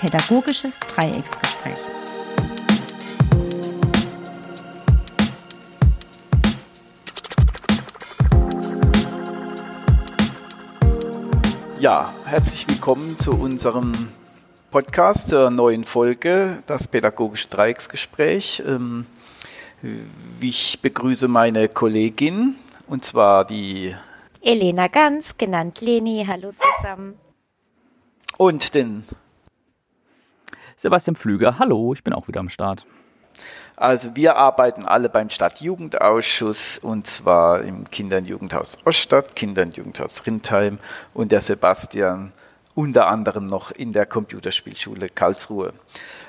Pädagogisches Dreiecksgespräch. Ja, herzlich willkommen zu unserem Podcast zur neuen Folge, das Pädagogische Dreiecksgespräch. Ähm, ich begrüße meine Kollegin, und zwar die Elena Ganz, genannt Leni. Hallo zusammen. Und den Sebastian Pflüger. Hallo, ich bin auch wieder am Start. Also wir arbeiten alle beim Stadtjugendausschuss und zwar im Kinder- und Jugendhaus Oststadt, Kinder- und Jugendhaus Rindheim und der Sebastian unter anderem noch in der Computerspielschule Karlsruhe.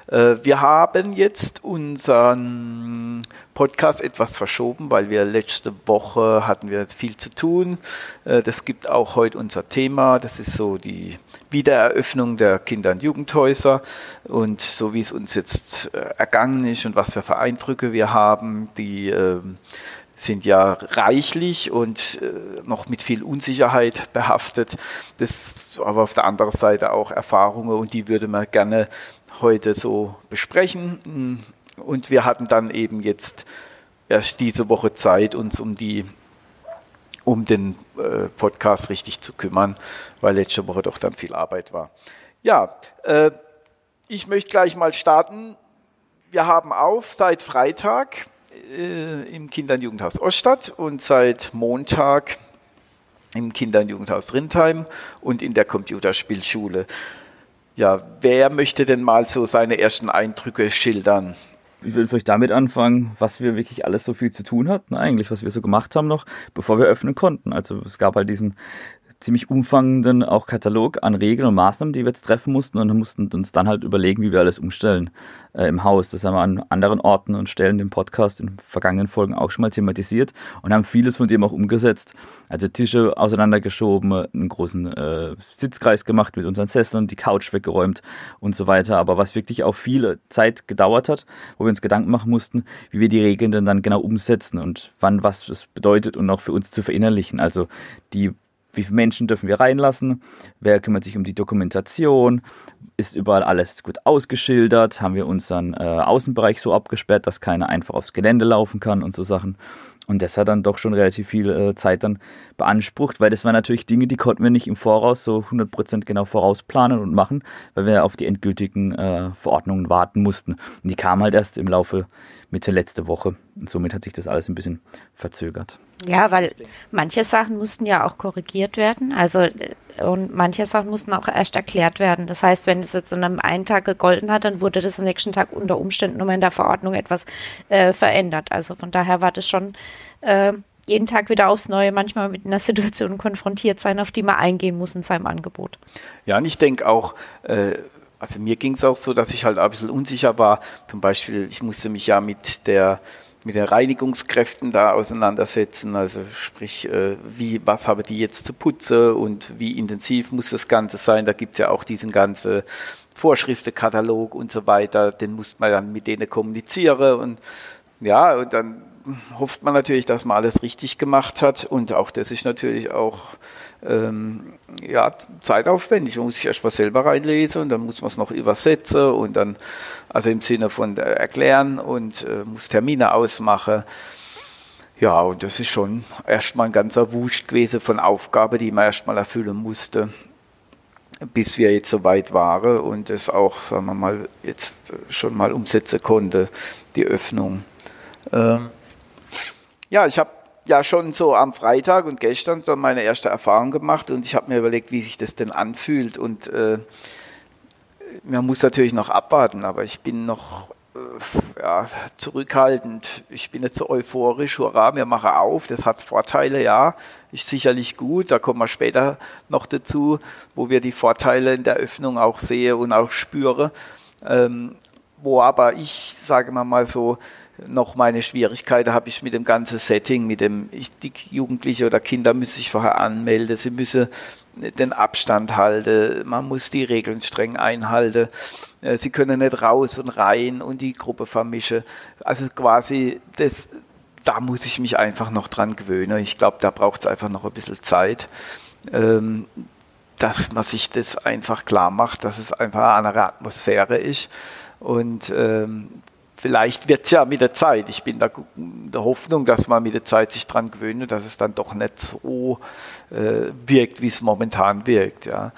Äh, wir haben jetzt unseren Podcast etwas verschoben, weil wir letzte Woche hatten wir viel zu tun. Äh, das gibt auch heute unser Thema. Das ist so die Wiedereröffnung der Kinder- und Jugendhäuser und so wie es uns jetzt äh, ergangen ist und was für Eindrücke wir haben, die ähm, sind ja reichlich und äh, noch mit viel Unsicherheit behaftet. Das aber auf der anderen Seite auch Erfahrungen und die würde man gerne heute so besprechen. Und wir hatten dann eben jetzt erst diese Woche Zeit, uns um die um den äh, Podcast richtig zu kümmern, weil letzte Woche doch dann viel Arbeit war. Ja, äh, ich möchte gleich mal starten. Wir haben auf seit Freitag äh, im Kinder- und Jugendhaus Oststadt und seit Montag im Kinder- und Jugendhaus Rindheim und in der Computerspielschule. Ja, wer möchte denn mal so seine ersten Eindrücke schildern? Ich will vielleicht damit anfangen, was wir wirklich alles so viel zu tun hatten, eigentlich, was wir so gemacht haben noch, bevor wir öffnen konnten. Also es gab halt diesen ziemlich umfangenden auch Katalog an Regeln und Maßnahmen, die wir jetzt treffen mussten und mussten uns dann halt überlegen, wie wir alles umstellen äh, im Haus. Das haben wir an anderen Orten und Stellen im Podcast in vergangenen Folgen auch schon mal thematisiert und haben vieles von dem auch umgesetzt. Also Tische auseinandergeschoben, einen großen äh, Sitzkreis gemacht mit unseren Sesseln, die Couch weggeräumt und so weiter. Aber was wirklich auch viel Zeit gedauert hat, wo wir uns Gedanken machen mussten, wie wir die Regeln dann genau umsetzen und wann was das bedeutet und auch für uns zu verinnerlichen. Also die wie viele Menschen dürfen wir reinlassen, wer kümmert sich um die Dokumentation, ist überall alles gut ausgeschildert, haben wir unseren äh, Außenbereich so abgesperrt, dass keiner einfach aufs Gelände laufen kann und so Sachen. Und das hat dann doch schon relativ viel äh, Zeit dann beansprucht, weil das waren natürlich Dinge, die konnten wir nicht im Voraus so 100% genau vorausplanen und machen, weil wir auf die endgültigen äh, Verordnungen warten mussten. Und die kamen halt erst im Laufe Mitte letzte Woche. Und somit hat sich das alles ein bisschen verzögert. Ja, weil manche Sachen mussten ja auch korrigiert werden. Also und manche Sachen mussten auch erst erklärt werden. Das heißt, wenn es jetzt an einem einen Tag gegolten hat, dann wurde das am nächsten Tag unter Umständen nochmal in der Verordnung etwas äh, verändert. Also von daher war das schon äh, jeden Tag wieder aufs Neue manchmal mit einer Situation konfrontiert sein, auf die man eingehen muss in seinem Angebot. Ja, und ich denke auch, äh, also mir ging es auch so, dass ich halt ein bisschen unsicher war. Zum Beispiel, ich musste mich ja mit der mit den Reinigungskräften da auseinandersetzen. Also sprich, äh, wie, was haben die jetzt zu putzen und wie intensiv muss das Ganze sein. Da gibt es ja auch diesen ganzen Vorschriftenkatalog und so weiter. Den muss man dann mit denen kommunizieren und ja, und dann hofft man natürlich, dass man alles richtig gemacht hat und auch das ist natürlich auch ähm, ja, zeitaufwendig. Man muss sich erst mal selber reinlesen und dann muss man es noch übersetzen und dann, also im Sinne von äh, erklären und äh, muss Termine ausmachen. Ja, und das ist schon erstmal ein ganzer Wusch gewesen von Aufgaben, die man erstmal erfüllen musste, bis wir jetzt so weit waren und es auch, sagen wir mal, jetzt schon mal umsetzen konnte, die Öffnung. Ähm, ja, ich habe ja schon so am Freitag und gestern so meine erste Erfahrung gemacht und ich habe mir überlegt, wie sich das denn anfühlt und äh, man muss natürlich noch abwarten, aber ich bin noch äh, ja, zurückhaltend. Ich bin nicht so euphorisch, hurra, wir machen auf, das hat Vorteile, ja, ist sicherlich gut, da kommen wir später noch dazu, wo wir die Vorteile in der Öffnung auch sehe und auch spüre. Ähm, wo aber ich, sage mal so, noch meine Schwierigkeiten habe ich mit dem ganzen Setting, mit dem, ich, die Jugendliche oder Kinder müssen sich vorher anmelden, sie müssen den Abstand halten, man muss die Regeln streng einhalten, äh, sie können nicht raus und rein und die Gruppe vermischen. Also quasi das, da muss ich mich einfach noch dran gewöhnen. Ich glaube, da braucht es einfach noch ein bisschen Zeit. Ähm, dass man sich das einfach klar macht, dass es einfach eine andere Atmosphäre ist. Und ähm, vielleicht wird es ja mit der Zeit, ich bin da der Hoffnung, dass man mit der Zeit sich daran gewöhnt, dass es dann doch nicht so äh, wirkt, wie es momentan wirkt. Ja.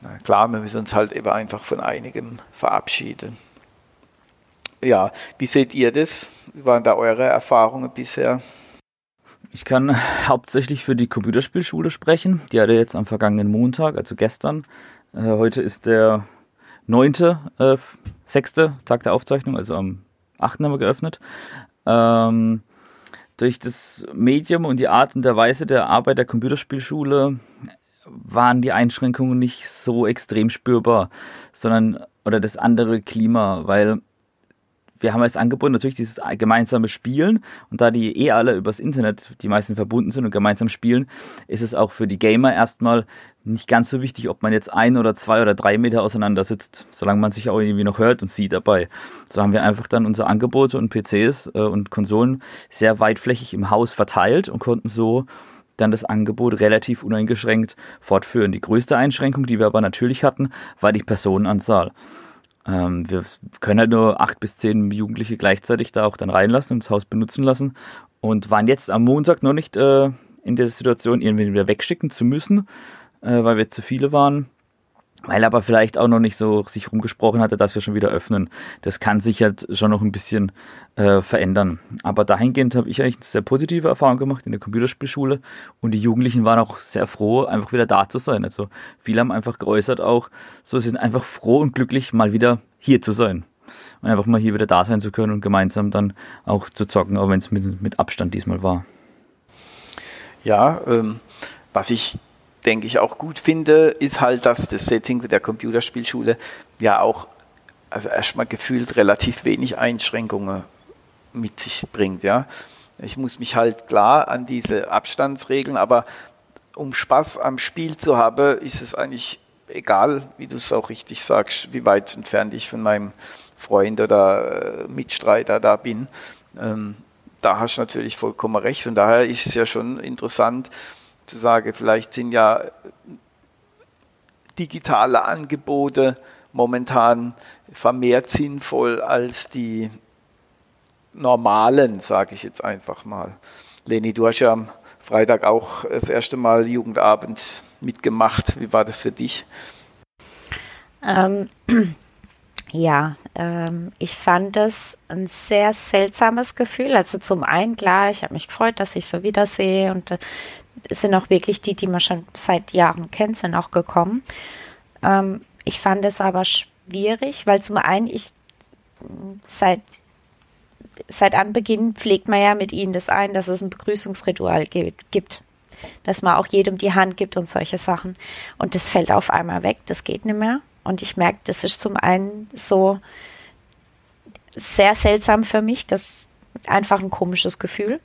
Na klar, wir müssen uns halt eben einfach von einigem verabschieden. Ja, wie seht ihr das? Wie waren da eure Erfahrungen bisher? Ich kann hauptsächlich für die Computerspielschule sprechen. Die hatte jetzt am vergangenen Montag, also gestern. Äh, heute ist der neunte, äh, sechste Tag der Aufzeichnung, also am 8. haben wir geöffnet. Ähm, durch das Medium und die Art und der Weise der Arbeit der Computerspielschule waren die Einschränkungen nicht so extrem spürbar, sondern oder das andere Klima, weil wir haben als Angebot natürlich dieses gemeinsame Spielen und da die eh alle übers Internet die meisten verbunden sind und gemeinsam spielen, ist es auch für die Gamer erstmal nicht ganz so wichtig, ob man jetzt ein oder zwei oder drei Meter auseinander sitzt, solange man sich auch irgendwie noch hört und sieht dabei. So haben wir einfach dann unsere Angebote und PCs äh, und Konsolen sehr weitflächig im Haus verteilt und konnten so dann das Angebot relativ uneingeschränkt fortführen. Die größte Einschränkung, die wir aber natürlich hatten, war die Personenanzahl. Ähm, wir können halt nur acht bis zehn Jugendliche gleichzeitig da auch dann reinlassen und das Haus benutzen lassen und waren jetzt am Montag noch nicht äh, in der Situation, irgendwie wieder wegschicken zu müssen, äh, weil wir zu viele waren weil er aber vielleicht auch noch nicht so sich rumgesprochen hatte, dass wir schon wieder öffnen. Das kann sich halt schon noch ein bisschen äh, verändern. Aber dahingehend habe ich eigentlich eine sehr positive Erfahrung gemacht in der Computerspielschule und die Jugendlichen waren auch sehr froh, einfach wieder da zu sein. Also viele haben einfach geäußert auch, so sie sind einfach froh und glücklich, mal wieder hier zu sein. Und einfach mal hier wieder da sein zu können und gemeinsam dann auch zu zocken, auch wenn es mit, mit Abstand diesmal war. Ja, ähm, was ich denke ich, auch gut finde, ist halt, dass das Setting der Computerspielschule ja auch, also erstmal gefühlt relativ wenig Einschränkungen mit sich bringt, ja. Ich muss mich halt klar an diese Abstandsregeln, aber um Spaß am Spiel zu haben, ist es eigentlich egal, wie du es auch richtig sagst, wie weit entfernt ich von meinem Freund oder äh, Mitstreiter da bin. Ähm, da hast du natürlich vollkommen recht. Und daher ist es ja schon interessant, zu sagen, vielleicht sind ja digitale Angebote momentan vermehrt sinnvoll als die normalen, sage ich jetzt einfach mal. Leni, du hast ja am Freitag auch das erste Mal Jugendabend mitgemacht. Wie war das für dich? Ähm, ja, ähm, ich fand es ein sehr seltsames Gefühl. Also zum einen, klar, ich habe mich gefreut, dass ich so wiedersehe und äh, sind auch wirklich die, die man schon seit Jahren kennt, sind auch gekommen. Ähm, ich fand es aber schwierig, weil zum einen ich seit seit Anbeginn pflegt man ja mit ihnen das ein, dass es ein Begrüßungsritual gibt. Dass man auch jedem die Hand gibt und solche Sachen. Und das fällt auf einmal weg, das geht nicht mehr. Und ich merke, das ist zum einen so sehr seltsam für mich, das einfach ein komisches Gefühl.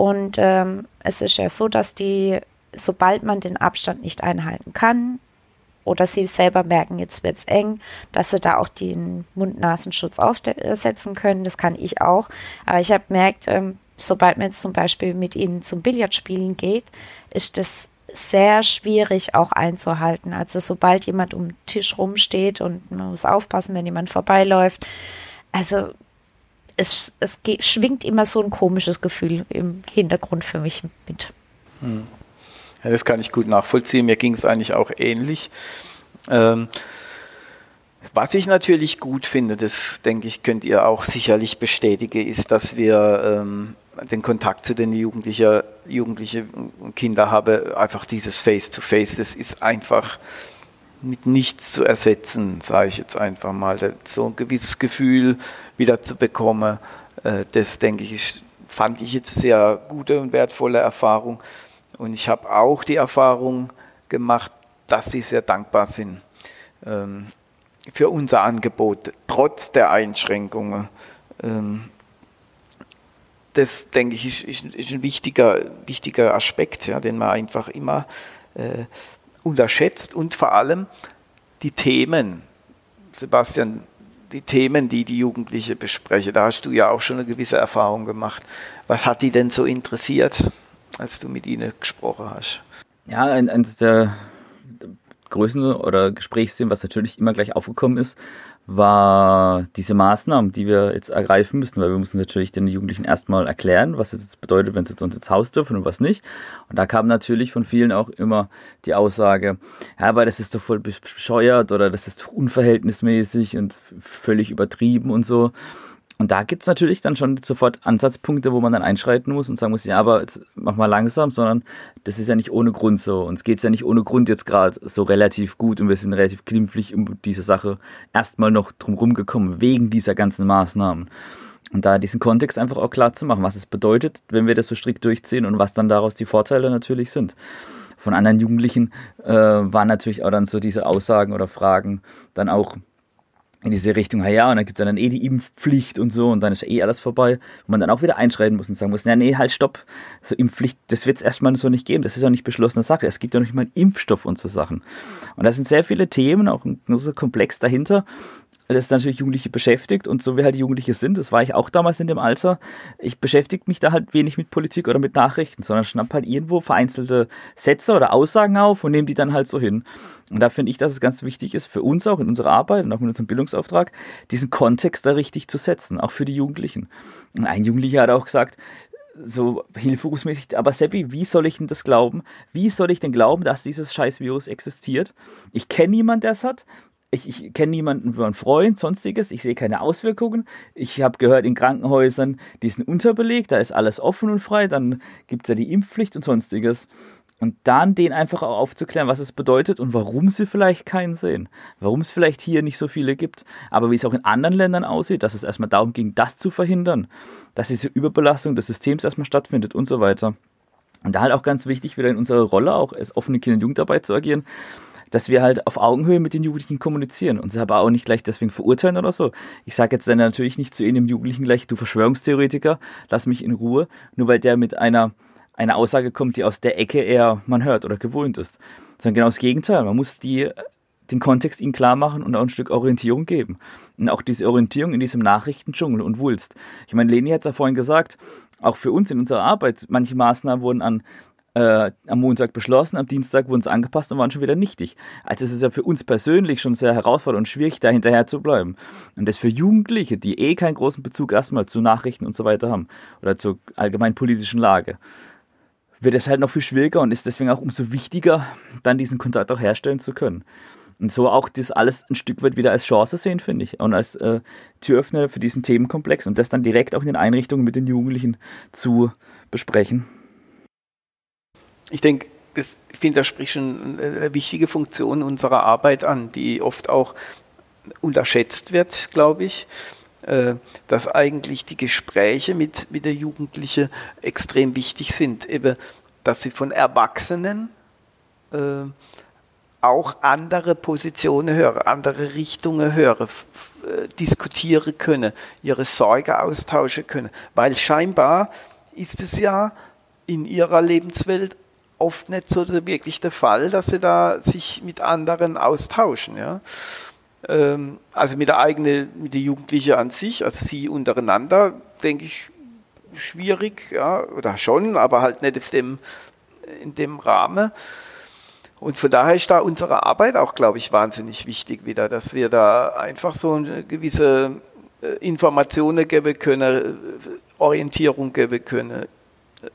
Und ähm, es ist ja so, dass die, sobald man den Abstand nicht einhalten kann, oder sie selber merken, jetzt wird es eng, dass sie da auch den Mund-Nasenschutz aufsetzen können. Das kann ich auch. Aber ich habe gemerkt, ähm, sobald man jetzt zum Beispiel mit ihnen zum Billardspielen geht, ist das sehr schwierig auch einzuhalten. Also sobald jemand um den Tisch rumsteht und man muss aufpassen, wenn jemand vorbeiläuft. Also es, es schwingt immer so ein komisches Gefühl im Hintergrund für mich mit. Hm. Ja, das kann ich gut nachvollziehen. Mir ging es eigentlich auch ähnlich. Ähm, was ich natürlich gut finde, das denke ich, könnt ihr auch sicherlich bestätigen, ist, dass wir ähm, den Kontakt zu den Jugendlichen, Jugendliche Kinder haben, einfach dieses Face-to-Face, -face, das ist einfach mit nichts zu ersetzen, sage ich jetzt einfach mal. So ein gewisses Gefühl wieder zu bekommen, äh, das denke ich, fand ich jetzt sehr gute und wertvolle Erfahrung. Und ich habe auch die Erfahrung gemacht, dass sie sehr dankbar sind ähm, für unser Angebot, trotz der Einschränkungen. Ähm, das, denke ich, ist, ein wichtiger, wichtiger Aspekt, ja, den man einfach immer äh, unterschätzt und vor allem die Themen. Sebastian, die Themen, die die Jugendliche besprechen, da hast du ja auch schon eine gewisse Erfahrung gemacht. Was hat die denn so interessiert, als du mit ihnen gesprochen hast? Ja, eines der Größen oder Gesprächsthemen, was natürlich immer gleich aufgekommen ist, war diese Maßnahmen, die wir jetzt ergreifen müssen, weil wir müssen natürlich den Jugendlichen erstmal erklären, was es jetzt bedeutet, wenn sie zu uns ins Haus dürfen und was nicht. Und da kam natürlich von vielen auch immer die Aussage, ja, aber das ist doch voll bescheuert oder das ist unverhältnismäßig und völlig übertrieben und so. Und da gibt's natürlich dann schon sofort Ansatzpunkte, wo man dann einschreiten muss und sagen muss, ja, aber jetzt mach mal langsam, sondern das ist ja nicht ohne Grund so. Uns geht's ja nicht ohne Grund jetzt gerade so relativ gut und wir sind relativ glimpflich um diese Sache erstmal noch drumherum gekommen, wegen dieser ganzen Maßnahmen. Und da diesen Kontext einfach auch klar zu machen, was es bedeutet, wenn wir das so strikt durchziehen und was dann daraus die Vorteile natürlich sind. Von anderen Jugendlichen äh, waren natürlich auch dann so diese Aussagen oder Fragen dann auch, in diese Richtung, ja, und dann gibt's ja dann eh die Impfpflicht und so und dann ist eh alles vorbei, wo man dann auch wieder einschreiten muss und sagen muss, ja, nee, halt, stopp, so Impfpflicht, das wird's erstmal so nicht geben, das ist ja nicht beschlossene Sache, es gibt ja noch nicht mal einen Impfstoff und so Sachen. Und da sind sehr viele Themen, auch ein so Komplex dahinter, das ist natürlich Jugendliche beschäftigt und so wie halt Jugendliche sind, das war ich auch damals in dem Alter, ich beschäftige mich da halt wenig mit Politik oder mit Nachrichten, sondern schnapp halt irgendwo vereinzelte Sätze oder Aussagen auf und nehme die dann halt so hin. Und da finde ich, dass es ganz wichtig ist, für uns auch in unserer Arbeit und auch in unserem Bildungsauftrag, diesen Kontext da richtig zu setzen, auch für die Jugendlichen. Und ein Jugendlicher hat auch gesagt, so hilferufsmäßig, aber Seppi, wie soll ich denn das glauben? Wie soll ich denn glauben, dass dieses scheiß Virus existiert? Ich kenne niemanden, der es hat ich, ich kenne niemanden über einen Freund, sonstiges, ich sehe keine Auswirkungen. Ich habe gehört, in Krankenhäusern, die sind unterbelegt, da ist alles offen und frei, dann gibt es ja die Impfpflicht und sonstiges. Und dann denen einfach auch aufzuklären, was es bedeutet und warum sie vielleicht keinen sehen. Warum es vielleicht hier nicht so viele gibt. Aber wie es auch in anderen Ländern aussieht, dass es erstmal darum ging, das zu verhindern, dass diese Überbelastung des Systems erstmal stattfindet und so weiter. Und da halt auch ganz wichtig, wieder in unserer Rolle auch als offene Kinder- und Jugendarbeit zu agieren, dass wir halt auf Augenhöhe mit den Jugendlichen kommunizieren und sie aber auch nicht gleich deswegen verurteilen oder so. Ich sage jetzt dann natürlich nicht zu einem Jugendlichen gleich, du Verschwörungstheoretiker, lass mich in Ruhe, nur weil der mit einer, einer Aussage kommt, die aus der Ecke eher man hört oder gewohnt ist. Sondern genau das Gegenteil. Man muss die, den Kontext ihnen klar machen und auch ein Stück Orientierung geben. Und auch diese Orientierung in diesem Nachrichtendschungel und Wulst. Ich meine, Leni hat es ja vorhin gesagt, auch für uns in unserer Arbeit, manche Maßnahmen wurden an äh, am Montag beschlossen, am Dienstag wurden sie angepasst und waren schon wieder nichtig. Also es ist ja für uns persönlich schon sehr herausfordernd und schwierig, da hinterher zu bleiben. Und das für Jugendliche, die eh keinen großen Bezug erstmal zu Nachrichten und so weiter haben oder zur allgemein politischen Lage, wird es halt noch viel schwieriger und ist deswegen auch umso wichtiger, dann diesen Kontakt auch herstellen zu können. Und so auch das alles ein Stück weit wieder als Chance sehen, finde ich. Und als äh, Türöffner für diesen Themenkomplex und das dann direkt auch in den Einrichtungen mit den Jugendlichen zu besprechen ich denke, das, ich finde, das spricht schon eine wichtige Funktion unserer Arbeit an, die oft auch unterschätzt wird, glaube ich, äh, dass eigentlich die Gespräche mit, mit der Jugendlichen extrem wichtig sind, eben, dass sie von Erwachsenen äh, auch andere Positionen hören, andere Richtungen hören, äh, diskutieren können, ihre Sorge austauschen können, weil scheinbar ist es ja in ihrer Lebenswelt oft nicht so wirklich der Fall, dass sie da sich mit anderen austauschen. Ja? Ähm, also mit der eigenen, mit der Jugendlichen an sich, also sie untereinander, denke ich, schwierig, ja, oder schon, aber halt nicht auf dem, in dem Rahmen. Und von daher ist da unsere Arbeit auch, glaube ich, wahnsinnig wichtig wieder, dass wir da einfach so eine gewisse äh, Informationen geben können, Orientierung geben können,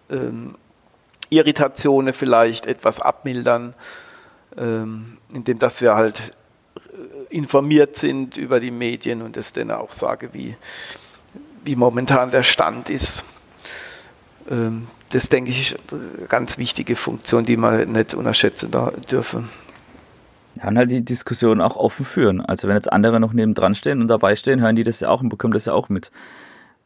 ähm, Irritationen vielleicht etwas abmildern, ähm, indem dass wir halt äh, informiert sind über die Medien und es dann auch sage, wie, wie momentan der Stand ist. Ähm, das denke ich ist eine ganz wichtige Funktion, die man nicht unterschätzen dürfen. Ja, und halt die Diskussion auch offen führen. Also wenn jetzt andere noch nebendran stehen und dabei stehen, hören die das ja auch und bekommen das ja auch mit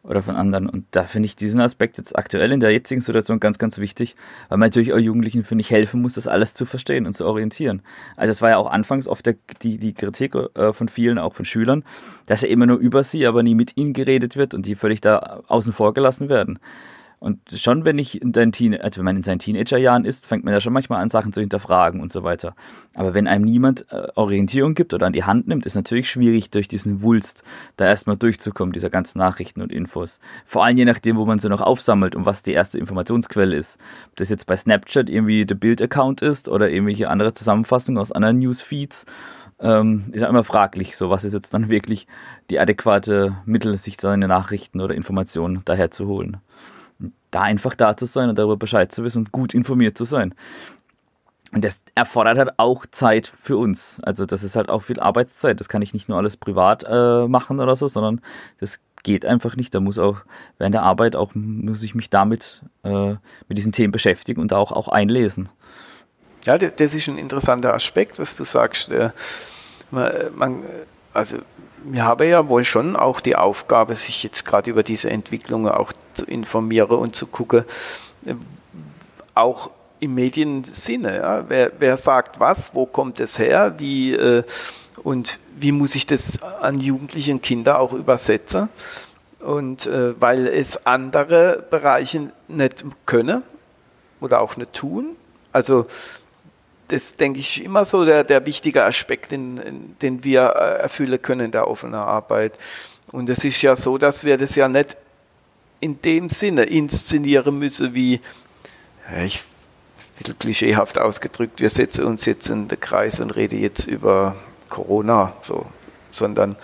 oder von anderen. Und da finde ich diesen Aspekt jetzt aktuell in der jetzigen Situation ganz, ganz wichtig, weil man natürlich auch Jugendlichen, finde ich, helfen muss, das alles zu verstehen und zu orientieren. Also es war ja auch anfangs oft der, die, die Kritik äh, von vielen, auch von Schülern, dass ja immer nur über sie, aber nie mit ihnen geredet wird und die völlig da außen vor gelassen werden. Und schon, wenn ich in deinen Teen also wenn man in seinen Teenagerjahren ist, fängt man ja schon manchmal an, Sachen zu hinterfragen und so weiter. Aber wenn einem niemand äh, Orientierung gibt oder an die Hand nimmt, ist natürlich schwierig, durch diesen Wulst da erstmal durchzukommen, dieser ganzen Nachrichten und Infos. Vor allem je nachdem, wo man sie noch aufsammelt und was die erste Informationsquelle ist. Ob das jetzt bei Snapchat irgendwie der Bild-Account ist oder irgendwelche andere Zusammenfassungen aus anderen Newsfeeds ähm, ist ja immer fraglich, so was ist jetzt dann wirklich die adäquate Mittel, sich seine Nachrichten oder Informationen daher zu holen da einfach da zu sein und darüber Bescheid zu wissen und gut informiert zu sein. Und das erfordert halt auch Zeit für uns. Also das ist halt auch viel Arbeitszeit. Das kann ich nicht nur alles privat äh, machen oder so, sondern das geht einfach nicht. Da muss auch während der Arbeit auch muss ich mich damit äh, mit diesen Themen beschäftigen und auch auch einlesen. Ja, das ist ein interessanter Aspekt, was du sagst. Man, man, also wir haben ja wohl schon auch die Aufgabe, sich jetzt gerade über diese Entwicklungen auch zu informieren und zu gucken, äh, auch im Mediensinne. Ja? Wer, wer sagt was, wo kommt es her, wie äh, und wie muss ich das an Jugendliche Kinder auch übersetzen? Und äh, weil es andere Bereiche nicht können oder auch nicht tun. Also das denke ich immer so der, der wichtige Aspekt, den, den wir äh, erfüllen können in der offenen Arbeit. Und es ist ja so, dass wir das ja nicht in dem Sinne inszenieren müssen, wie, ich, bisschen klischeehaft ausgedrückt, wir setzen uns jetzt in den Kreis und reden jetzt über Corona, so, sondern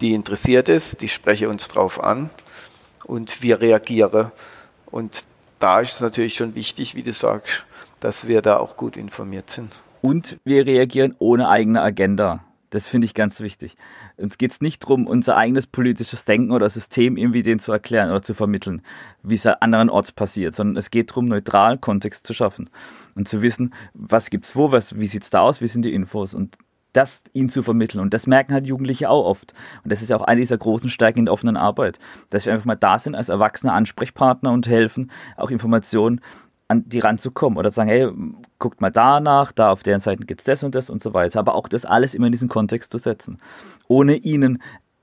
die interessiert es, die sprechen uns drauf an und wir reagieren. Und da ist es natürlich schon wichtig, wie du sagst, dass wir da auch gut informiert sind. Und wir reagieren ohne eigene Agenda. Das finde ich ganz wichtig. Uns geht es nicht darum, unser eigenes politisches Denken oder System irgendwie denen zu erklären oder zu vermitteln, wie es anderenorts passiert, sondern es geht darum, neutral Kontext zu schaffen und zu wissen, was gibt es wo, was, wie es da aus, wie sind die Infos und das ihnen zu vermitteln. Und das merken halt Jugendliche auch oft. Und das ist auch eine dieser großen Stärken in der offenen Arbeit, dass wir einfach mal da sind als erwachsene Ansprechpartner und helfen, auch Informationen an die ranzukommen oder zu sagen, hey, guckt mal danach, da auf deren Seiten gibt es das und das und so weiter. Aber auch das alles immer in diesen Kontext zu setzen. Ohne ihnen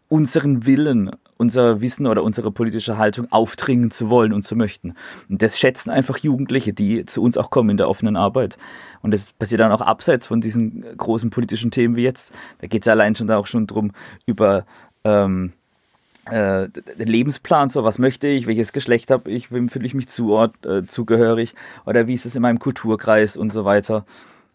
unseren Willen, unser Wissen oder unsere politische Haltung aufdringen zu wollen und zu möchten. Und das schätzen einfach Jugendliche, die zu uns auch kommen in der offenen Arbeit. Und das passiert dann auch abseits von diesen großen politischen Themen wie jetzt. Da geht es allein schon da auch schon drum über ähm, äh, Lebensplan, so was möchte ich, welches Geschlecht habe ich, wem fühle ich mich zuort, äh, zugehörig oder wie ist es in meinem Kulturkreis und so weiter.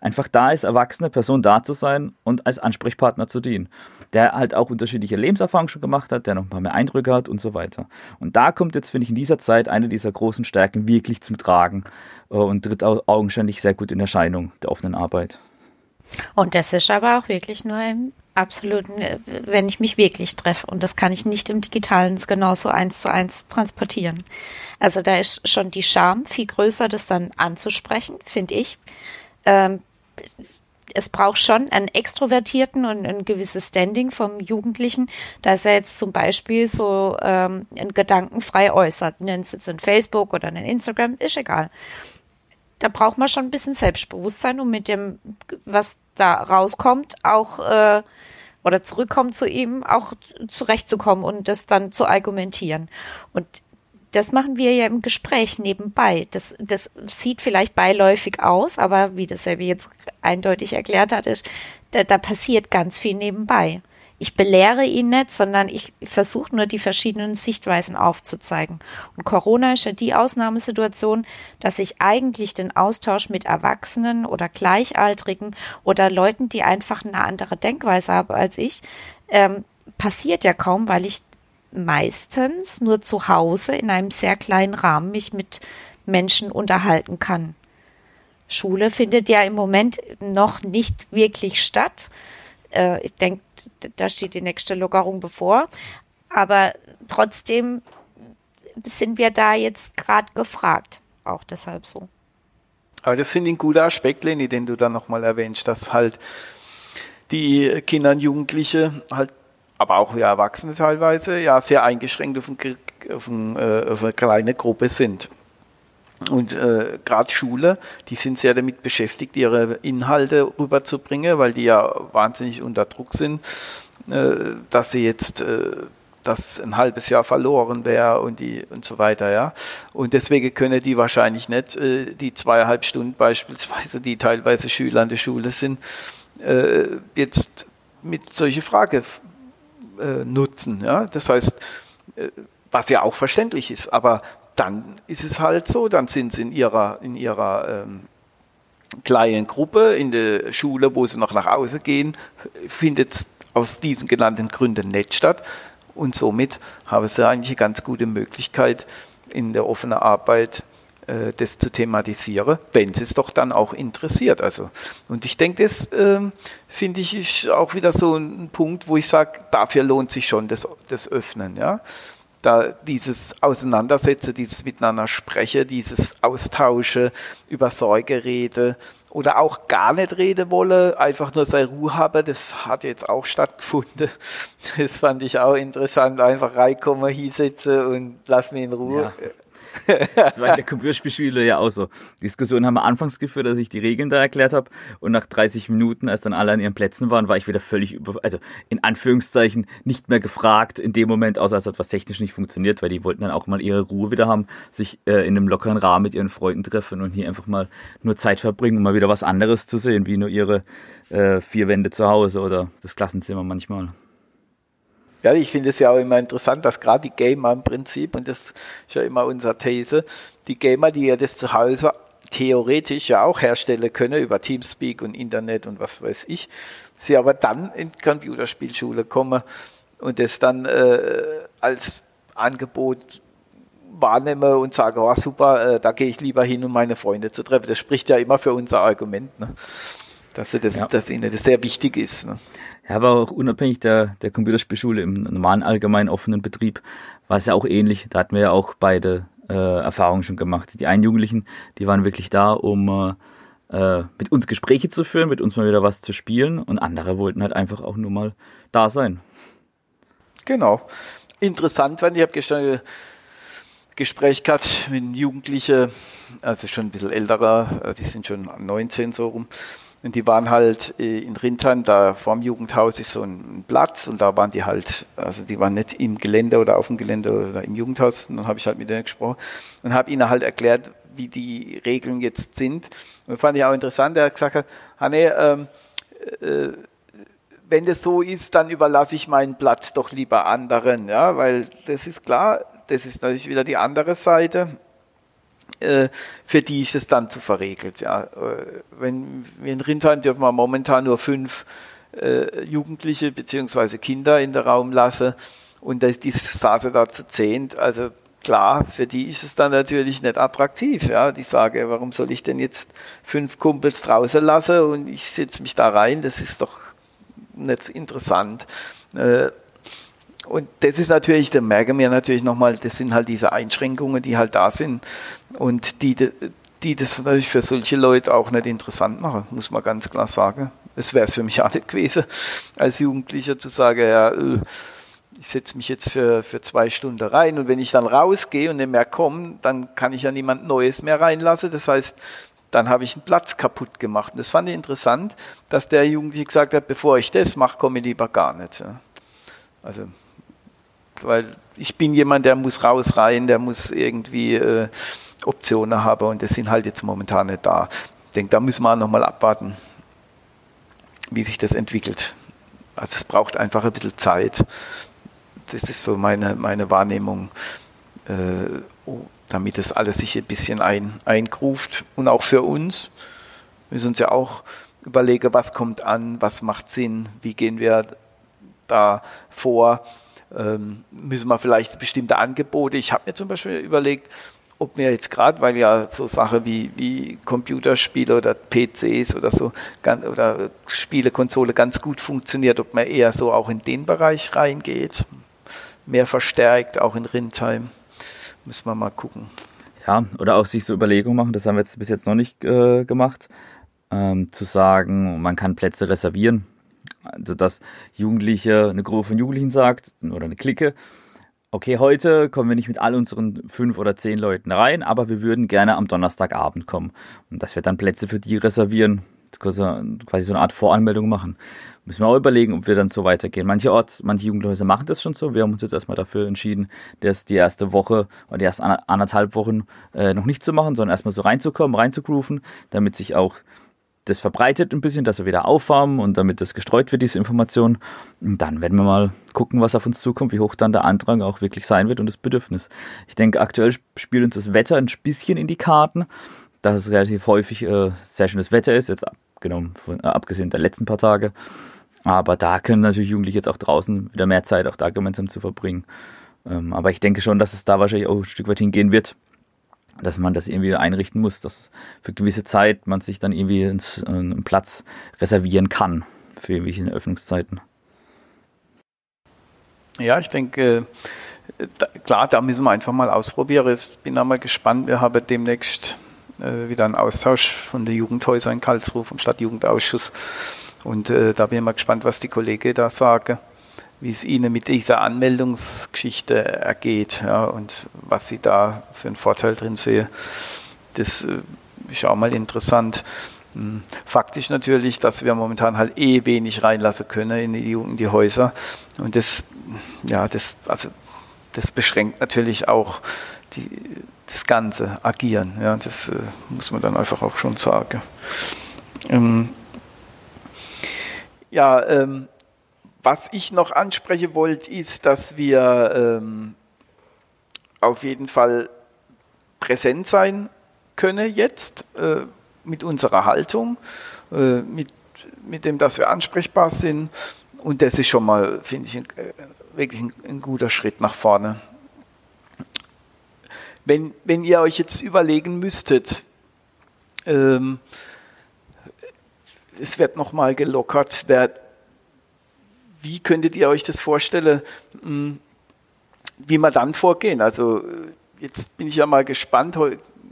Einfach da als erwachsene Person da zu sein und als Ansprechpartner zu dienen, der halt auch unterschiedliche Lebenserfahrungen schon gemacht hat, der noch ein paar mehr Eindrücke hat und so weiter. Und da kommt jetzt, finde ich, in dieser Zeit eine dieser großen Stärken wirklich zum Tragen äh, und tritt augenscheinlich sehr gut in Erscheinung der offenen Arbeit. Und das ist aber auch wirklich nur im absoluten, äh, wenn ich mich wirklich treffe. Und das kann ich nicht im Digitalen genauso eins zu eins transportieren. Also da ist schon die Scham viel größer, das dann anzusprechen, finde ich. Ähm, es braucht schon einen extrovertierten und ein gewisses Standing vom Jugendlichen, dass er jetzt zum Beispiel so ähm, einen Gedanken frei äußert. Nennt es jetzt in Facebook oder in Instagram, ist egal. Da braucht man schon ein bisschen Selbstbewusstsein, um mit dem, was da rauskommt, auch äh, oder zurückkommt zu ihm, auch zurechtzukommen und das dann zu argumentieren. Und das machen wir ja im Gespräch nebenbei. Das, das sieht vielleicht beiläufig aus, aber wie das Selby jetzt eindeutig erklärt hat, ist, da, da passiert ganz viel nebenbei ich belehre ihn nicht, sondern ich versuche nur die verschiedenen Sichtweisen aufzuzeigen. Und Corona ist ja die Ausnahmesituation, dass ich eigentlich den Austausch mit Erwachsenen oder Gleichaltrigen oder Leuten, die einfach eine andere Denkweise haben als ich, ähm, passiert ja kaum, weil ich meistens nur zu Hause in einem sehr kleinen Rahmen mich mit Menschen unterhalten kann. Schule findet ja im Moment noch nicht wirklich statt. Äh, ich denke, da steht die nächste Lockerung bevor. Aber trotzdem sind wir da jetzt gerade gefragt. Auch deshalb so. Aber das finde ich ein guter Aspekt, Leni, den du da nochmal erwähnst, dass halt die Kinder und Jugendliche halt, aber auch ja Erwachsene teilweise, ja sehr eingeschränkt auf, ein, auf, ein, äh, auf eine kleine Gruppe sind. Und äh, gerade Schule, die sind sehr damit beschäftigt, ihre Inhalte rüberzubringen, weil die ja wahnsinnig unter Druck sind, äh, dass sie jetzt äh, dass ein halbes Jahr verloren wäre und die und so weiter, ja. Und deswegen können die wahrscheinlich nicht äh, die zweieinhalb Stunden beispielsweise, die teilweise Schüler an der Schule sind, äh, jetzt mit solche Frage äh, nutzen, ja. Das heißt, äh, was ja auch verständlich ist, aber dann ist es halt so, dann sind sie in ihrer, in ihrer ähm, kleinen Gruppe in der Schule, wo sie noch nach Hause gehen, findet es aus diesen genannten Gründen nicht statt. Und somit haben sie eigentlich eine ganz gute Möglichkeit, in der offenen Arbeit äh, das zu thematisieren, wenn es doch dann auch interessiert. Also, und ich denke, das äh, finde ich ist auch wieder so ein Punkt, wo ich sage, dafür lohnt sich schon das, das Öffnen. Ja? Da dieses Auseinandersetzen, dieses Miteinander sprechen, dieses Austausche über Sorge rede oder auch gar nicht reden wolle, einfach nur seine Ruhe haben, das hat jetzt auch stattgefunden. Das fand ich auch interessant, einfach reinkommen, hier sitzen und lass mich in Ruhe. Ja. Das war in der Computerspielschule ja auch so. Diskussionen haben wir anfangs geführt, dass ich die Regeln da erklärt habe und nach 30 Minuten, als dann alle an ihren Plätzen waren, war ich wieder völlig über, also in Anführungszeichen nicht mehr gefragt in dem Moment, außer es hat was technisch nicht funktioniert, weil die wollten dann auch mal ihre Ruhe wieder haben, sich äh, in einem lockeren Rahmen mit ihren Freunden treffen und hier einfach mal nur Zeit verbringen, um mal wieder was anderes zu sehen, wie nur ihre äh, vier Wände zu Hause oder das Klassenzimmer manchmal. Ja, ich finde es ja auch immer interessant, dass gerade die Gamer im Prinzip, und das ist ja immer unsere These, die Gamer, die ja das zu Hause theoretisch ja auch herstellen können über Teamspeak und Internet und was weiß ich, sie aber dann in Computerspielschule kommen und das dann äh, als Angebot wahrnehmen und sagen, oh super, äh, da gehe ich lieber hin, um meine Freunde zu treffen. Das spricht ja immer für unser Argument, ne? Dass, das, ja. dass ihnen das sehr wichtig ist. Ne? Ja, aber auch unabhängig der, der Computerspielschule im normalen allgemeinen offenen Betrieb war es ja auch ähnlich. Da hatten wir ja auch beide äh, Erfahrungen schon gemacht. Die einen Jugendlichen, die waren wirklich da, um äh, mit uns Gespräche zu führen, mit uns mal wieder was zu spielen und andere wollten halt einfach auch nur mal da sein. Genau. Interessant fand ich, habe gestern ein Gespräch gehabt mit Jugendlichen, also schon ein bisschen älterer, äh, die sind schon 19 so rum und die waren halt äh, in Rintern, da vorm Jugendhaus ist so ein Platz und da waren die halt, also die waren nicht im Gelände oder auf dem Gelände oder im Jugendhaus. Und dann habe ich halt mit denen gesprochen und habe ihnen halt erklärt, wie die Regeln jetzt sind. Und das fand ich auch interessant. Er hat gesagt, Hanne, ähm, äh, wenn das so ist, dann überlasse ich meinen Platz doch lieber anderen, ja, weil das ist klar, das ist natürlich wieder die andere Seite äh, für die ist es dann zu verregelt. Ja. Äh, wenn wir in Rindheim dürfen wir momentan nur fünf äh, Jugendliche bzw. Kinder in den Raum lassen und das, die saßen da zu zehnt. Also klar, für die ist es dann natürlich nicht attraktiv. Ja. Die sagen, warum soll ich denn jetzt fünf Kumpels draußen lassen und ich setze mich da rein? Das ist doch nicht interessant. Äh, und das ist natürlich, da merken wir natürlich nochmal, das sind halt diese Einschränkungen, die halt da sind und die, die das natürlich für solche Leute auch nicht interessant machen, muss man ganz klar sagen. Es wäre es für mich auch nicht gewesen, als Jugendlicher zu sagen, ja, äh, ich setze mich jetzt für, für zwei Stunden rein und wenn ich dann rausgehe und nicht mehr komme, dann kann ich ja niemand Neues mehr reinlassen. Das heißt, dann habe ich einen Platz kaputt gemacht. Und das fand ich interessant, dass der Jugendliche gesagt hat, bevor ich das mache, komme ich lieber gar nicht. Also weil ich bin jemand, der muss raus rein, der muss irgendwie äh, Optionen haben und das sind halt jetzt momentan nicht da. Ich denke, da müssen wir nochmal abwarten, wie sich das entwickelt. Also es braucht einfach ein bisschen Zeit. Das ist so meine, meine Wahrnehmung, äh, oh, damit das alles sich ein bisschen ein, eingruft. Und auch für uns wir müssen uns ja auch überlegen, was kommt an, was macht Sinn, wie gehen wir da vor ähm, müssen wir vielleicht bestimmte Angebote. Ich habe mir zum Beispiel überlegt, ob mir jetzt gerade, weil ja so Sachen wie, wie Computerspiele oder PCs oder so oder Spielekonsole ganz gut funktioniert, ob man eher so auch in den Bereich reingeht, mehr verstärkt, auch in Rindheim. Müssen wir mal gucken. Ja, oder auch sich so Überlegungen machen, das haben wir jetzt bis jetzt noch nicht äh, gemacht, ähm, zu sagen, man kann Plätze reservieren also, dass Jugendliche, eine Gruppe von Jugendlichen sagt, oder eine Clique, okay, heute kommen wir nicht mit all unseren fünf oder zehn Leuten rein, aber wir würden gerne am Donnerstagabend kommen. Und dass wir dann Plätze für die reservieren, quasi so eine Art Voranmeldung machen. Müssen wir auch überlegen, ob wir dann so weitergehen. Manche Orts, manche Jugendhäuser machen das schon so. Wir haben uns jetzt erstmal dafür entschieden, das die erste Woche oder die ersten anderthalb Wochen äh, noch nicht zu machen, sondern erstmal so reinzukommen, reinzugrooven, damit sich auch das verbreitet ein bisschen, dass wir wieder auffarmen und damit das gestreut wird, diese Information. Und dann werden wir mal gucken, was auf uns zukommt, wie hoch dann der Andrang auch wirklich sein wird und das Bedürfnis. Ich denke, aktuell spielt uns das Wetter ein bisschen in die Karten, dass es relativ häufig äh, sehr schönes Wetter ist, jetzt abgenommen, von, äh, abgesehen der letzten paar Tage. Aber da können natürlich Jugendliche jetzt auch draußen wieder mehr Zeit auch da gemeinsam zu verbringen. Ähm, aber ich denke schon, dass es da wahrscheinlich auch ein Stück weit hingehen wird, dass man das irgendwie einrichten muss, dass für gewisse Zeit man sich dann irgendwie äh, einen Platz reservieren kann für irgendwelche Öffnungszeiten. Ja, ich denke, da, klar, da müssen wir einfach mal ausprobieren. Ich bin einmal gespannt. Wir haben demnächst äh, wieder einen Austausch von der Jugendhäuser in Karlsruhe, vom Stadtjugendausschuss. Und äh, da bin ich mal gespannt, was die Kollegen da sagen wie es Ihnen mit dieser Anmeldungsgeschichte ergeht ja, und was Sie da für einen Vorteil drin sehen. Das äh, ist auch mal interessant. Hm, Faktisch natürlich, dass wir momentan halt eh wenig reinlassen können in die, in die Häuser. Und das, ja, das, also, das beschränkt natürlich auch die, das ganze Agieren. Ja, das äh, muss man dann einfach auch schon sagen. Ähm, ja, ähm, was ich noch ansprechen wollte, ist, dass wir ähm, auf jeden Fall präsent sein können jetzt äh, mit unserer Haltung, äh, mit, mit dem, dass wir ansprechbar sind. Und das ist schon mal, finde ich, ein, äh, wirklich ein, ein, guter Schritt nach vorne. Wenn, wenn ihr euch jetzt überlegen müsstet, ähm, es wird nochmal gelockert, wer wie könntet ihr euch das vorstellen, hm, wie wir dann vorgehen? Also jetzt bin ich ja mal gespannt.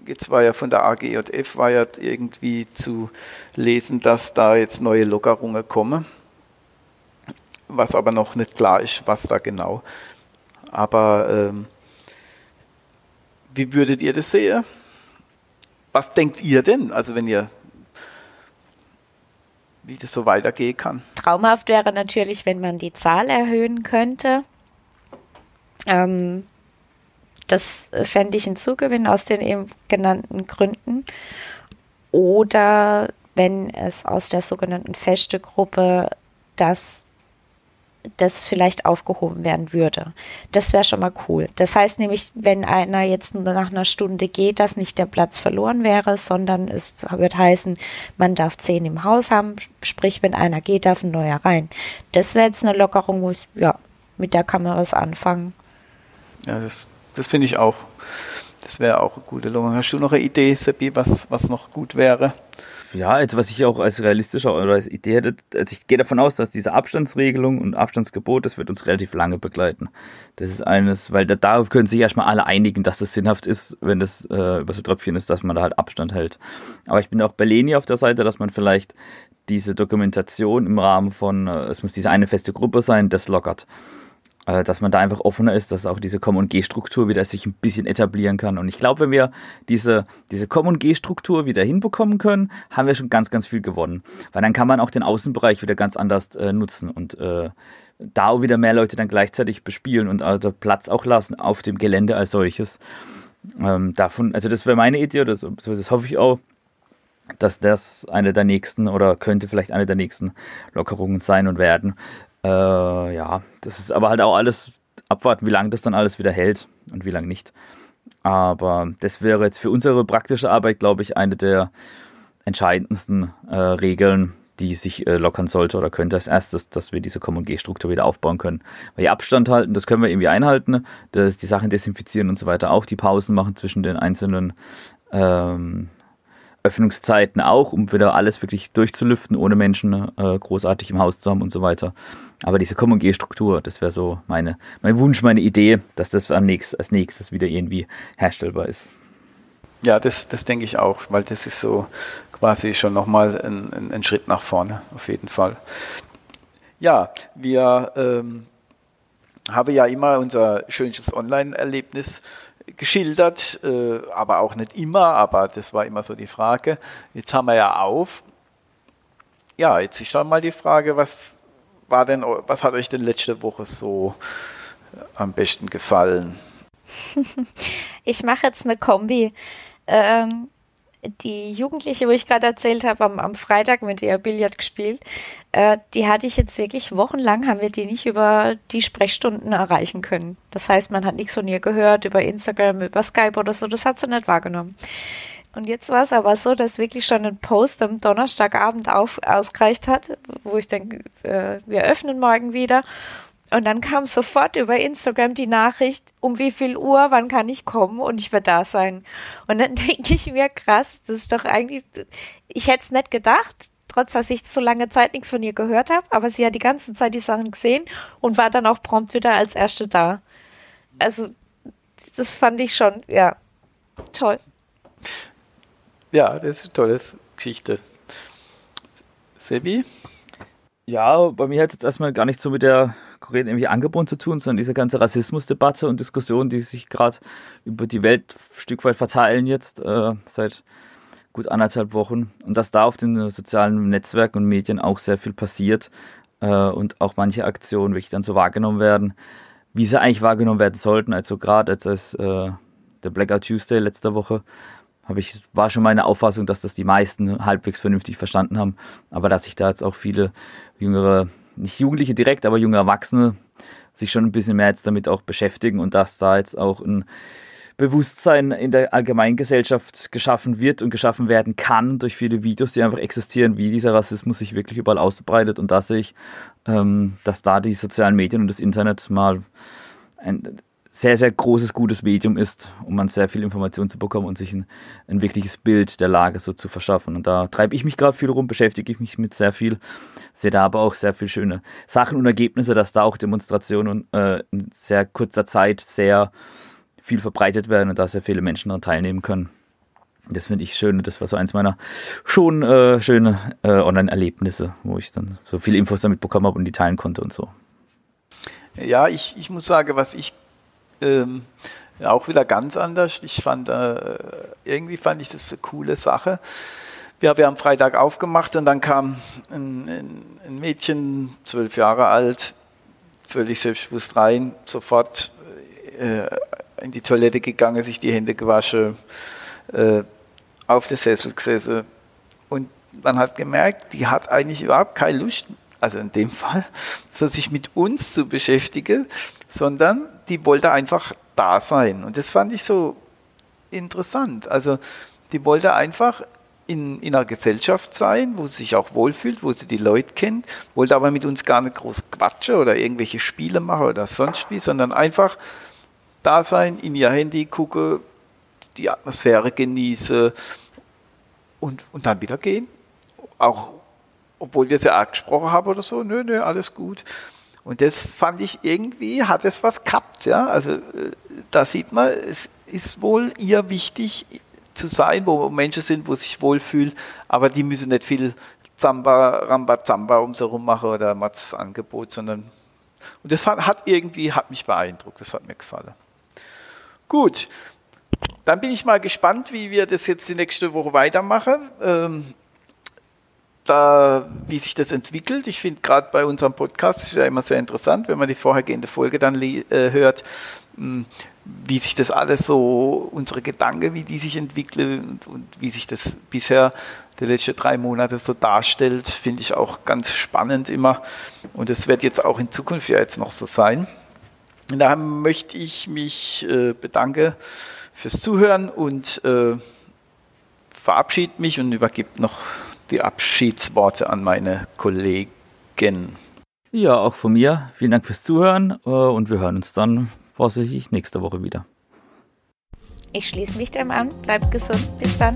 Jetzt war ja von der AGJF war ja irgendwie zu lesen, dass da jetzt neue Lockerungen kommen, was aber noch nicht klar ist, was da genau. Aber ähm, wie würdet ihr das sehen? Was denkt ihr denn? Also wenn ihr wie das so weitergehen kann. Traumhaft wäre natürlich, wenn man die Zahl erhöhen könnte. Ähm, das fände ich ein Zugewinn aus den eben genannten Gründen. Oder wenn es aus der sogenannten feste Gruppe das das vielleicht aufgehoben werden würde. Das wäre schon mal cool. Das heißt nämlich, wenn einer jetzt nach einer Stunde geht, dass nicht der Platz verloren wäre, sondern es wird heißen, man darf zehn im Haus haben, sprich, wenn einer geht, darf ein neuer rein. Das wäre jetzt eine Lockerung, wo ich, ja, mit der kann man anfangen. Ja, das, das finde ich auch. Das wäre auch eine gute Lockerung. Hast du noch eine Idee, Seppi, was, was noch gut wäre? Ja, also was ich auch als realistischer oder als Idee hätte, also ich gehe davon aus, dass diese Abstandsregelung und Abstandsgebot, das wird uns relativ lange begleiten. Das ist eines, weil da, darauf können sich erstmal alle einigen, dass das sinnhaft ist, wenn das äh, über so Tröpfchen ist, dass man da halt Abstand hält. Aber ich bin auch bei Leni auf der Seite, dass man vielleicht diese Dokumentation im Rahmen von, äh, es muss diese eine feste Gruppe sein, das lockert. Äh, dass man da einfach offener ist, dass auch diese Com- und G-Struktur wieder sich ein bisschen etablieren kann. Und ich glaube, wenn wir diese, diese Com- und G-Struktur wieder hinbekommen können, haben wir schon ganz, ganz viel gewonnen. Weil dann kann man auch den Außenbereich wieder ganz anders äh, nutzen und äh, da auch wieder mehr Leute dann gleichzeitig bespielen und also Platz auch lassen auf dem Gelände als solches. Ähm, davon, also das wäre meine Idee, das, das hoffe ich auch, dass das eine der nächsten oder könnte vielleicht eine der nächsten Lockerungen sein und werden. Äh, ja, das ist aber halt auch alles abwarten, wie lange das dann alles wieder hält und wie lange nicht. Aber das wäre jetzt für unsere praktische Arbeit, glaube ich, eine der entscheidendsten äh, Regeln, die sich äh, lockern sollte oder könnte als erstes, dass wir diese Komm- und G-Struktur wieder aufbauen können. Weil Abstand halten, das können wir irgendwie einhalten, das, die Sachen desinfizieren und so weiter, auch die Pausen machen zwischen den einzelnen ähm, Öffnungszeiten auch, um wieder alles wirklich durchzulüften, ohne Menschen äh, großartig im Haus zu haben und so weiter. Aber diese Komm- und G-Struktur, das wäre so meine, mein Wunsch, meine Idee, dass das am nächst, als nächstes wieder irgendwie herstellbar ist. Ja, das, das denke ich auch, weil das ist so quasi schon nochmal ein, ein, ein Schritt nach vorne, auf jeden Fall. Ja, wir ähm, haben ja immer unser schönstes Online-Erlebnis geschildert, äh, aber auch nicht immer, aber das war immer so die Frage. Jetzt haben wir ja auf ja, jetzt ist schon mal die Frage, was war denn, was hat euch denn letzte Woche so am besten gefallen? ich mache jetzt eine Kombi. Ähm, die Jugendliche, wo ich gerade erzählt habe, am, am, Freitag mit ihr Billard gespielt, äh, die hatte ich jetzt wirklich wochenlang, haben wir die nicht über die Sprechstunden erreichen können. Das heißt, man hat nichts von ihr gehört, über Instagram, über Skype oder so, das hat sie nicht wahrgenommen. Und jetzt war es aber so, dass wirklich schon ein Post am Donnerstagabend auf, ausgereicht hat, wo ich denke, äh, wir öffnen morgen wieder. Und dann kam sofort über Instagram die Nachricht, um wie viel Uhr, wann kann ich kommen und ich werde da sein. Und dann denke ich mir, krass, das ist doch eigentlich, ich hätte es nicht gedacht, trotz dass ich so lange Zeit nichts von ihr gehört habe, aber sie hat die ganze Zeit die Sachen gesehen und war dann auch prompt wieder als Erste da. Also, das fand ich schon, ja, toll. Ja, das ist eine tolle Geschichte. Sebi? Ja, bei mir hat es jetzt erstmal gar nicht so mit der konkreten irgendwie Angebot zu tun, sondern diese ganze Rassismusdebatte und Diskussion, die sich gerade über die Welt ein Stück weit verteilen jetzt äh, seit gut anderthalb Wochen und dass da auf den sozialen Netzwerken und Medien auch sehr viel passiert äh, und auch manche Aktionen wirklich dann so wahrgenommen werden, wie sie eigentlich wahrgenommen werden sollten. Also gerade als es äh, der Blackout Tuesday letzter Woche ich, war schon meine Auffassung, dass das die meisten halbwegs vernünftig verstanden haben, aber dass sich da jetzt auch viele jüngere nicht Jugendliche direkt, aber junge Erwachsene sich schon ein bisschen mehr jetzt damit auch beschäftigen und dass da jetzt auch ein Bewusstsein in der Allgemeingesellschaft geschaffen wird und geschaffen werden kann durch viele Videos, die einfach existieren, wie dieser Rassismus sich wirklich überall ausbreitet und dass ich, ähm, dass da die sozialen Medien und das Internet mal ein, sehr, sehr großes, gutes Medium ist, um man sehr viel Information zu bekommen und sich ein, ein wirkliches Bild der Lage so zu verschaffen. Und da treibe ich mich gerade viel rum, beschäftige ich mich mit sehr viel, sehe da aber auch sehr viele schöne Sachen und Ergebnisse, dass da auch Demonstrationen äh, in sehr kurzer Zeit sehr viel verbreitet werden und da sehr viele Menschen daran teilnehmen können. Das finde ich schön. Das war so eins meiner schon äh, schöne äh, Online-Erlebnisse, wo ich dann so viele Infos damit bekommen habe und die teilen konnte und so. Ja, ich, ich muss sagen, was ich ähm, auch wieder ganz anders. Ich fand, äh, irgendwie fand ich das eine coole Sache. Wir haben Freitag aufgemacht und dann kam ein, ein, ein Mädchen, zwölf Jahre alt, völlig selbstbewusst rein, sofort äh, in die Toilette gegangen, sich die Hände gewaschen, äh, auf der Sessel gesessen. Und man hat gemerkt, die hat eigentlich überhaupt keine Lust, also in dem Fall, für sich mit uns zu beschäftigen, sondern die wollte einfach da sein. Und das fand ich so interessant. Also die wollte einfach in, in einer Gesellschaft sein, wo sie sich auch wohlfühlt, wo sie die Leute kennt, wollte aber mit uns gar nicht groß quatschen oder irgendwelche Spiele machen oder sonst wie, sondern einfach da sein, in ihr Handy gucken, die Atmosphäre genießen und, und dann wieder gehen. Auch obwohl wir sie arg gesprochen haben oder so, nö, nö, alles gut. Und das fand ich irgendwie, hat es was gehabt. Ja? Also äh, da sieht man, es ist wohl ihr wichtig zu sein, wo Menschen sind, wo sie sich wohlfühlen, aber die müssen nicht viel Zamba, Ramba, Zamba um so rum machen oder Mats Angebot, sondern und das hat, hat irgendwie, hat mich beeindruckt, das hat mir gefallen. Gut, dann bin ich mal gespannt, wie wir das jetzt die nächste Woche weitermachen. Ähm, da, wie sich das entwickelt. Ich finde gerade bei unserem Podcast ist ja immer sehr interessant, wenn man die vorhergehende Folge dann äh, hört, mh, hm, wie sich das alles so, unsere Gedanken, wie die sich entwickeln und, und wie sich das bisher die letzten drei Monate so darstellt, finde ich auch ganz spannend immer. Und es wird jetzt auch in Zukunft ja jetzt noch so sein. Und daher möchte ich mich äh, bedanken fürs Zuhören und äh, verabschiede mich und übergebe noch die Abschiedsworte an meine Kollegen. Ja, auch von mir. Vielen Dank fürs Zuhören äh, und wir hören uns dann vorsichtig nächste Woche wieder. Ich schließe mich dem an. Bleibt gesund. Bis dann.